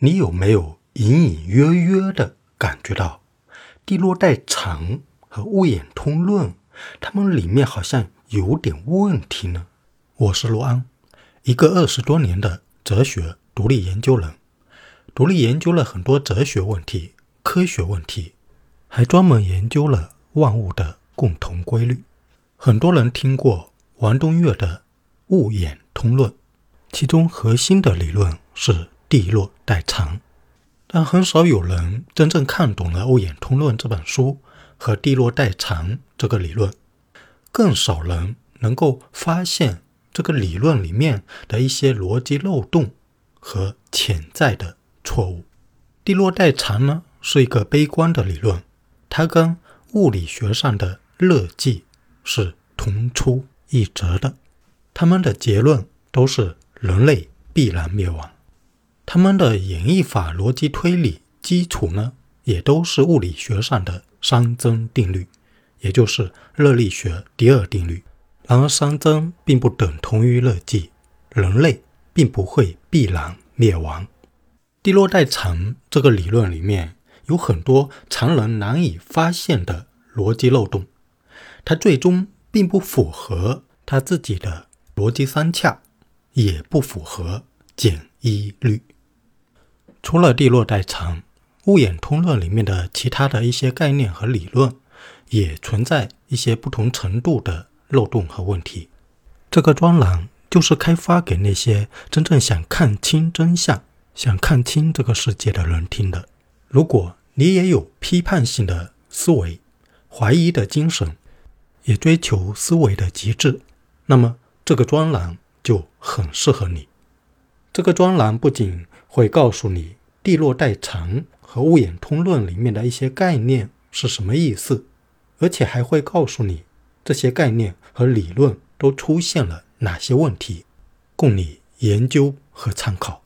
你有没有隐隐约约的感觉到地落代偿和物演通论，它们里面好像有点问题呢？我是罗安，一个二十多年的哲学独立研究人，独立研究了很多哲学问题、科学问题，还专门研究了万物的共同规律。很多人听过王东岳的物演通论，其中核心的理论是。地落代偿，但很少有人真正看懂了《物演通论》这本书和地落代偿这个理论，更少人能够发现这个理论里面的一些逻辑漏洞和潜在的错误。地落代偿呢是一个悲观的理论，它跟物理学上的热寂是同出一辙的，他们的结论都是人类必然灭亡。他们的演绎法、逻辑推理基础呢，也都是物理学上的熵增定律，也就是热力学第二定律。然而，熵增并不等同于热寂，人类并不会必然灭亡。地落代偿这个理论里面有很多常人难以发现的逻辑漏洞，它最终并不符合他自己的逻辑三洽，也不符合简一律。除了地落代偿，物演通论里面的其他的一些概念和理论，也存在一些不同程度的漏洞和问题。这个专栏就是开发给那些真正想看清真相、想看清这个世界的人听的。如果你也有批判性的思维、怀疑的精神，也追求思维的极致，那么这个专栏就很适合你。这个专栏不仅会告诉你地落代偿和物演通论里面的一些概念是什么意思，而且还会告诉你这些概念和理论都出现了哪些问题，供你研究和参考。